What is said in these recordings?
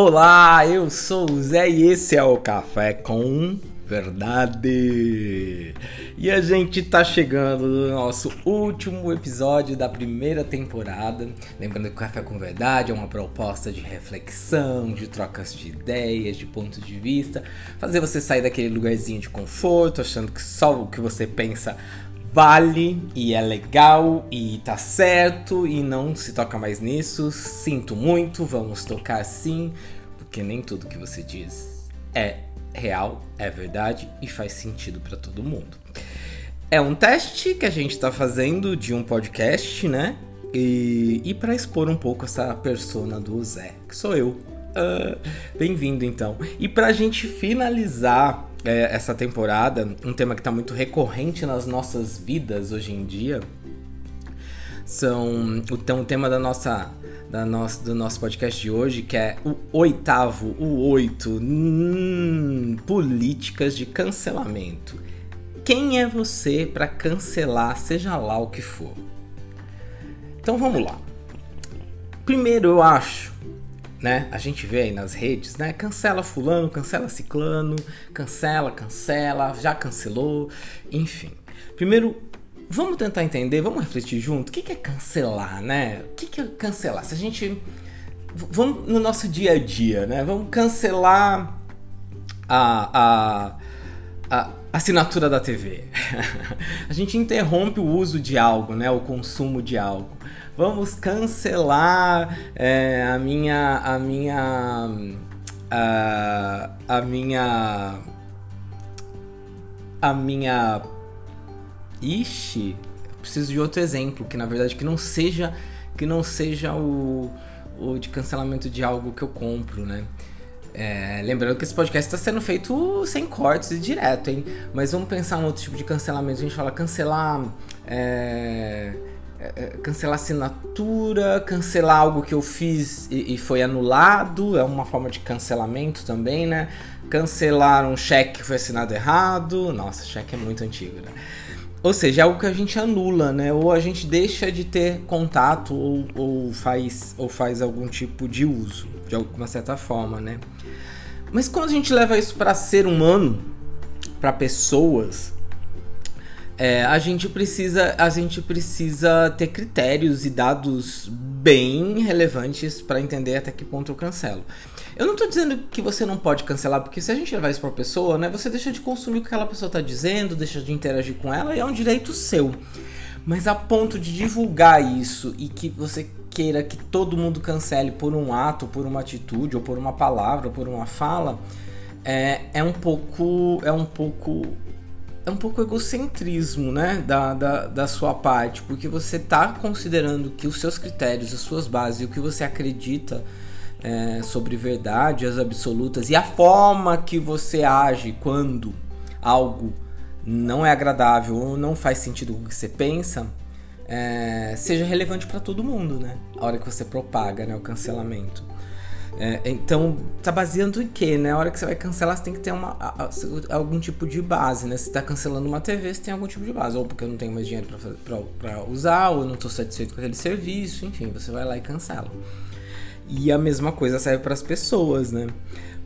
Olá, eu sou o Zé e esse é o Café com Verdade. E a gente tá chegando no nosso último episódio da primeira temporada. Lembrando que o Café com Verdade é uma proposta de reflexão, de trocas de ideias, de pontos de vista, fazer você sair daquele lugarzinho de conforto, achando que só o que você pensa vale e é legal e tá certo e não se toca mais nisso. Sinto muito, vamos tocar sim, porque nem tudo que você diz é real, é verdade e faz sentido para todo mundo. É um teste que a gente está fazendo de um podcast, né? E, e para expor um pouco essa persona do Zé, que sou eu. Uh, Bem-vindo então. E para a gente finalizar é, essa temporada, um tema que está muito recorrente nas nossas vidas hoje em dia, são então, o tema da nossa, da nossa, do nosso podcast de hoje, que é o oitavo, o oito, hum, políticas de cancelamento. Quem é você para cancelar, seja lá o que for? Então vamos lá. Primeiro, eu acho né? A gente vê aí nas redes, né? Cancela fulano, cancela ciclano, cancela, cancela, já cancelou, enfim. Primeiro, vamos tentar entender, vamos refletir junto, o que é cancelar, né? O que é cancelar? Se a gente... Vamos no nosso dia a dia, né? Vamos cancelar a, a, a assinatura da TV. a gente interrompe o uso de algo, né? O consumo de algo vamos cancelar é, a minha a minha a, a minha a minha Ixi, preciso de outro exemplo que na verdade que não seja que não seja o, o de cancelamento de algo que eu compro, né? É, lembrando que esse podcast está sendo feito sem cortes e direto, hein? Mas vamos pensar em outro tipo de cancelamento. A gente fala cancelar. É, é, é, cancelar assinatura, cancelar algo que eu fiz e, e, foi anulado, é uma forma de cancelamento também, né? Cancelar um cheque que foi assinado errado, nossa, cheque é muito antigo, né? Ou seja, é algo que a gente anula, né? Ou a gente deixa de ter contato ou, ou, faz, ou faz algum tipo de uso, de alguma certa forma, né? Mas quando a gente leva isso para ser humano, para pessoas, é, a gente precisa a gente precisa ter critérios e dados bem relevantes para entender até que ponto eu cancelo. Eu não estou dizendo que você não pode cancelar, porque se a gente levar isso para pessoa, né, você deixa de consumir o que aquela pessoa está dizendo, deixa de interagir com ela e é um direito seu. Mas a ponto de divulgar isso e que você queira que todo mundo cancele por um ato, por uma atitude, ou por uma palavra, ou por uma fala, é, é um pouco é um pouco é um pouco egocentrismo, né, da, da, da sua parte, porque você está considerando que os seus critérios, as suas bases o que você acredita é, sobre verdades absolutas e a forma que você age quando algo não é agradável ou não faz sentido com o que você pensa, é, seja relevante para todo mundo, né? A hora que você propaga né, o cancelamento. É, então, tá baseando em quê, né? A hora que você vai cancelar, você tem que ter uma, algum tipo de base, né? Se tá cancelando uma TV, você tem algum tipo de base. Ou porque eu não tenho mais dinheiro para usar, ou eu não tô satisfeito com aquele serviço, enfim, você vai lá e cancela. E a mesma coisa serve para as pessoas, né?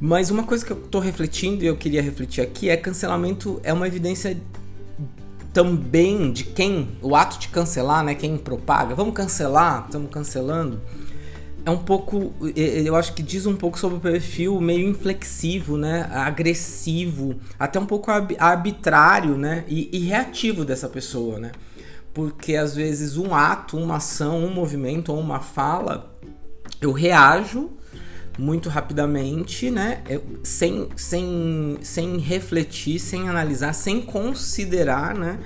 Mas uma coisa que eu tô refletindo e eu queria refletir aqui é cancelamento é uma evidência também de quem, o ato de cancelar, né? Quem propaga, vamos cancelar, estamos cancelando é um pouco, eu acho que diz um pouco sobre o perfil meio inflexivo, né, agressivo, até um pouco arbitrário, né, e, e, reativo dessa pessoa, né, porque às vezes um ato, uma ação, um movimento ou uma fala, eu reajo muito rapidamente, né, eu, sem, sem, sem refletir, sem analisar, sem considerar, né,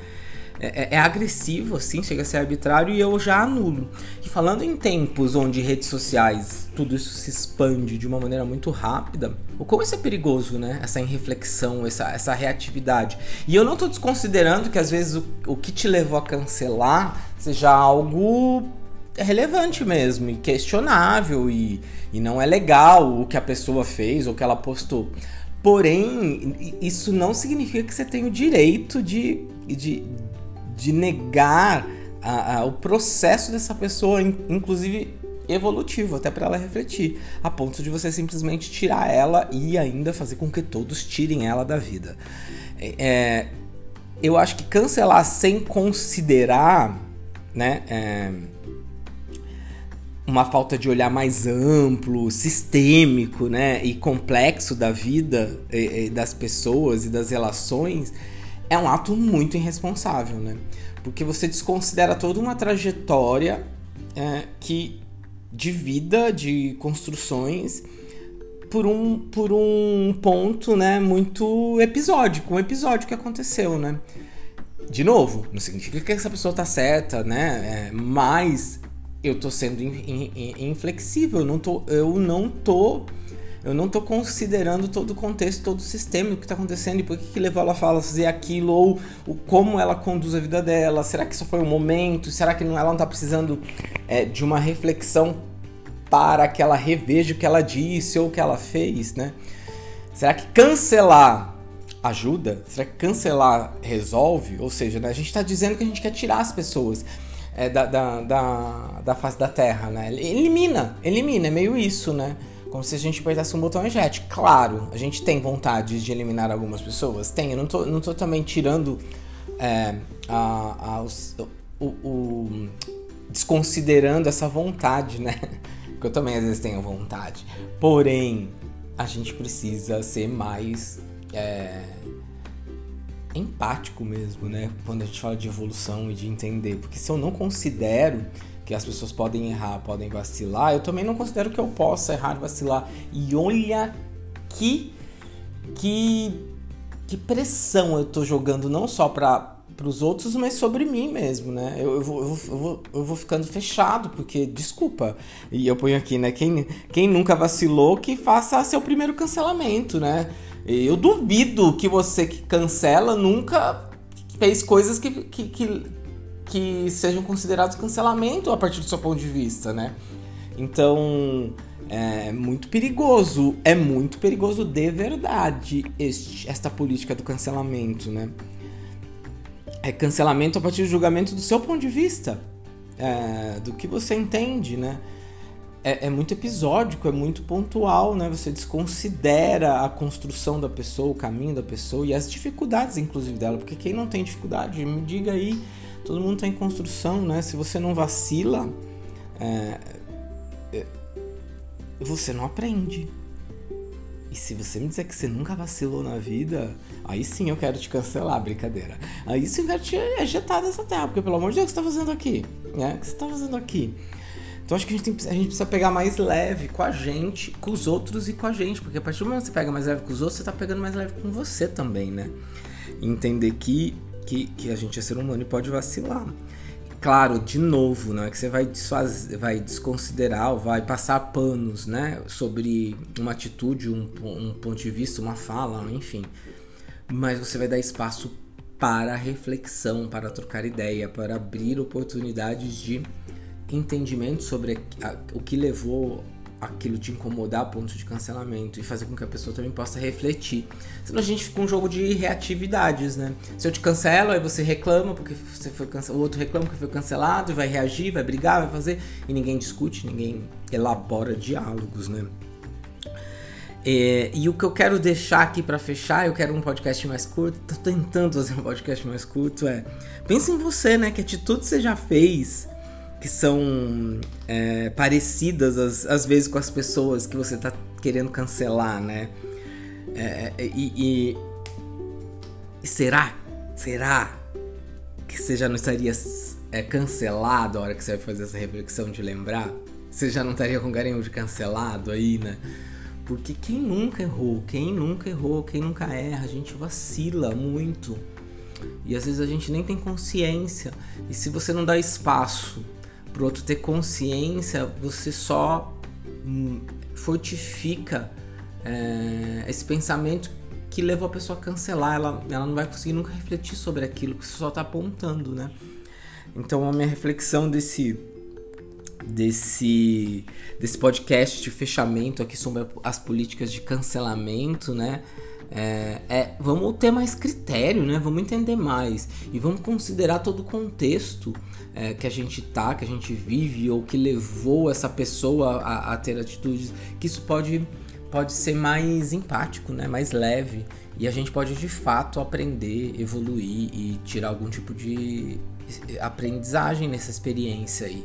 é, é, é, agressivo, assim, chega a ser arbitrário e eu já anulo. E falando em tempos onde redes sociais tudo isso se expande de uma maneira muito rápida, o como isso é perigoso, né? Essa irreflexão, essa, essa reatividade. E eu não estou desconsiderando que às vezes o, o que te levou a cancelar seja algo relevante mesmo e questionável e, e não é legal o que a pessoa fez ou o que ela postou. Porém, isso não significa que você tem o direito de, de, de negar a, a, o processo dessa pessoa, inclusive evolutivo, até para ela refletir, a ponto de você simplesmente tirar ela e ainda fazer com que todos tirem ela da vida. É, eu acho que cancelar sem considerar, né? É, uma falta de olhar mais amplo, sistêmico, né, e complexo da vida e, e das pessoas e das relações, é um ato muito irresponsável, né? Porque você desconsidera toda uma trajetória é, que de vida, de construções, por um, por um ponto, né, muito episódico, um episódio que aconteceu, né? De novo, não significa que essa pessoa tá certa, né? É, mas eu tô sendo in, in, inflexível, eu não tô, eu não tô, eu não tô considerando todo o contexto, todo o sistema, o que tá acontecendo e por que, que levou ela a fazer aquilo, ou o, como ela conduz a vida dela, será que isso foi um momento, será que não, ela não tá precisando é, de uma reflexão para que ela reveja o que ela disse ou o que ela fez, né? Será que cancelar ajuda? Será que cancelar resolve? Ou seja, né, a gente está dizendo que a gente quer tirar as pessoas é, da, da, da, da face da Terra, né? Elimina, elimina, é meio isso, né? Como se a gente apertasse um botão eject. Claro, a gente tem vontade de eliminar algumas pessoas. Tem, eu não tô, não tô também tirando é, a, a, os, o, o, desconsiderando essa vontade, né? Porque eu também às vezes tenho vontade. Porém, a gente precisa ser mais é, empático mesmo, né? Quando a gente fala de evolução e de entender. Porque se eu não considero que as pessoas podem errar, podem vacilar, eu também não considero que eu possa errar e vacilar. E olha que que que pressão eu tô jogando não só para os outros, mas sobre mim mesmo, né? Eu, eu, vou, eu, vou, eu, vou, ficando fechado, porque, desculpa, e eu ponho aqui, né? Quem, quem nunca vacilou, que faça seu primeiro cancelamento, né? Eu duvido que você que cancela nunca fez coisas que, que, que, que sejam considerados cancelamento a partir do seu ponto de vista, né? Então, é muito perigoso, é muito perigoso de verdade este, esta política do cancelamento, né? É cancelamento a partir do julgamento do seu ponto de vista, é, do que você entende, né? é, é, muito episódico, é muito pontual, né? Você desconsidera a construção da pessoa, o caminho da pessoa e as dificuldades, inclusive, dela. Porque quem não tem dificuldade, me diga aí, todo mundo está em construção, né? Se você não vacila, é, é, você não aprende. E se você me dizer que você nunca vacilou na vida, aí sim eu quero te cancelar, brincadeira. Aí sim eu quero te ejetar dessa terra, porque pelo amor de Deus, o que você está fazendo aqui? Né? O que você está fazendo aqui? Então acho que a gente, tem, a gente precisa pegar mais leve com a gente, com os outros e com a gente. Porque a partir do momento que você pega mais leve com os outros, você tá pegando mais leve com você também, né? entender que, que, que a gente é ser humano e pode vacilar. Claro, de novo, não é que você vai, desfazer, vai desconsiderar ou vai passar panos, né? Sobre uma atitude, um, um ponto de vista, uma fala, enfim. Mas você vai dar espaço para reflexão, para trocar ideia, para abrir oportunidades de entendimento sobre o que levou aquilo te incomodar a ponto de cancelamento e fazer com que a pessoa também possa refletir. Senão a gente fica um jogo de reatividades, né? Se eu te cancelo, aí você reclama porque você foi cancelado, o outro reclama que foi cancelado, vai reagir, vai brigar, vai fazer, e ninguém discute, ninguém elabora diálogos, né? É, e o que eu quero deixar aqui para fechar, eu quero um podcast mais curto, tô tentando fazer um podcast mais curto, é pense em você, né? Que atitude você já fez que são é, parecidas às, às vezes com as pessoas que você tá querendo cancelar, né? É, é e, e, e, será? Será que você já não estaria é, cancelado a hora que você vai fazer essa reflexão de lembrar? Você já não estaria com garinho de cancelado aí, né? Porque quem nunca errou, quem nunca errou, quem nunca erra, a gente vacila muito. E às vezes a gente nem tem consciência. E se você não dá espaço pro outro ter consciência, você só hum, fortifica é, esse pensamento que levou a pessoa a cancelar. Ela, ela não vai conseguir nunca refletir sobre aquilo que você só está apontando, né? Então a minha reflexão desse desse desse podcast de fechamento aqui sobre as políticas de cancelamento, né? É, é, vamos ter mais critério, né? Vamos entender mais e vamos considerar todo o contexto é, que a gente tá, que a gente vive ou que levou essa pessoa a, a, ter atitudes, que isso pode, pode ser mais empático, né? Mais leve e a gente pode de fato aprender, evoluir e tirar algum tipo de aprendizagem nessa experiência aí.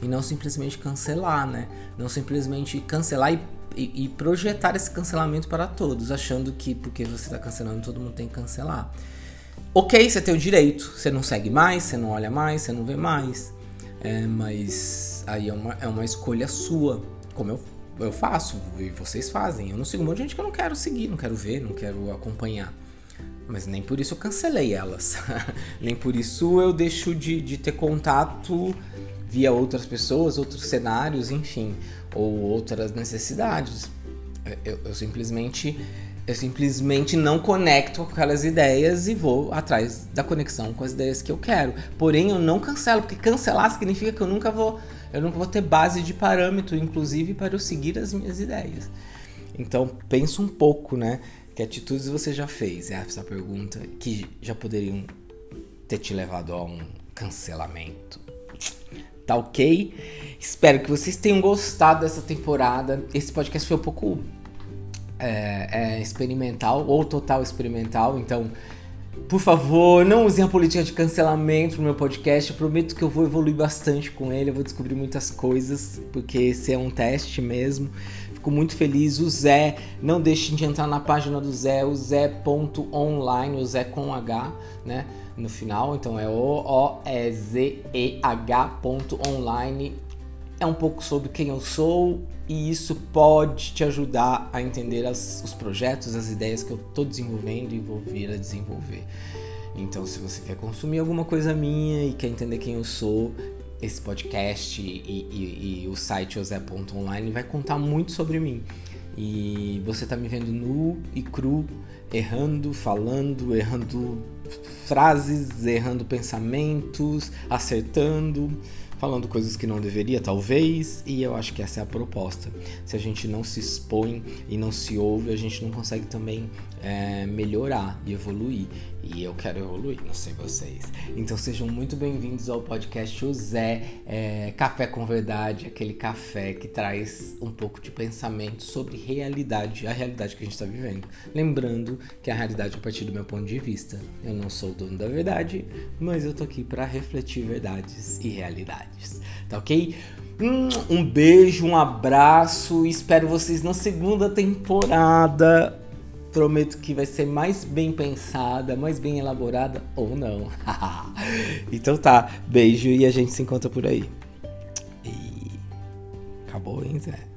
E não simplesmente cancelar, né? Não simplesmente cancelar e e, projetar esse cancelamento para todos, achando que porque você está cancelando, todo mundo tem que cancelar. Ok, você tem o direito, você não segue mais, você não olha mais, você não vê mais, é, mas aí é uma, é uma escolha sua, como eu, eu faço e vocês fazem. Eu não sigo um monte de gente que eu não quero seguir, não quero ver, não quero acompanhar. Mas nem por isso eu cancelei elas. nem por isso eu deixo de, de ter contato via outras pessoas, outros cenários, enfim ou outras necessidades. Eu, eu, simplesmente eu simplesmente não conecto com aquelas ideias e vou atrás da conexão com as ideias que eu quero. Porém, eu não cancelo, porque cancelar significa que eu nunca vou eu nunca vou ter base de parâmetro, inclusive para eu seguir as minhas ideias. Então, pensa um pouco, né? Que atitudes você já fez? É essa pergunta que já poderiam ter te levado a um cancelamento. Tá ok? Espero que vocês tenham gostado dessa temporada. Esse podcast foi um pouco é, é, experimental ou total experimental, então. Por favor, não usem a política de cancelamento no meu podcast. Eu prometo que eu vou evoluir bastante com ele. Eu vou descobrir muitas coisas, porque esse é um teste mesmo. Fico muito feliz. O Zé, não deixem de entrar na página do Zé, o Zé.online, o Zé com H, né? No final, então é O-O-E-Z-E-H.online. É um pouco sobre quem eu sou e isso pode te ajudar a entender as, os projetos, as ideias que eu estou desenvolvendo e vou vir a desenvolver. Então, se você quer consumir alguma coisa minha e quer entender quem eu sou, esse podcast e, e, e o site osé.online vai contar muito sobre mim. E você tá me vendo nu e cru, errando, falando, errando frases, errando pensamentos, acertando falando coisas que não deveria, talvez, e eu acho que essa é a proposta. Se a gente não se expõe e não se ouve, a gente não consegue também é, melhorar e evoluir. E eu quero evoluir, não sei vocês. Então sejam muito bem-vindos ao podcast O Zé é, Café com Verdade, aquele café que traz um pouco de pensamento sobre realidade, a realidade que a gente está vivendo. Lembrando que a realidade é a partir do meu ponto de vista. Eu não sou o dono da verdade, mas eu tô aqui para refletir verdades e realidades. Tá ok? Um beijo, um abraço. Espero vocês na segunda temporada prometo que vai ser mais bem pensada, mais bem elaborada ou não. então tá, beijo e a gente se encontra por aí. E acabou, hein, Zé?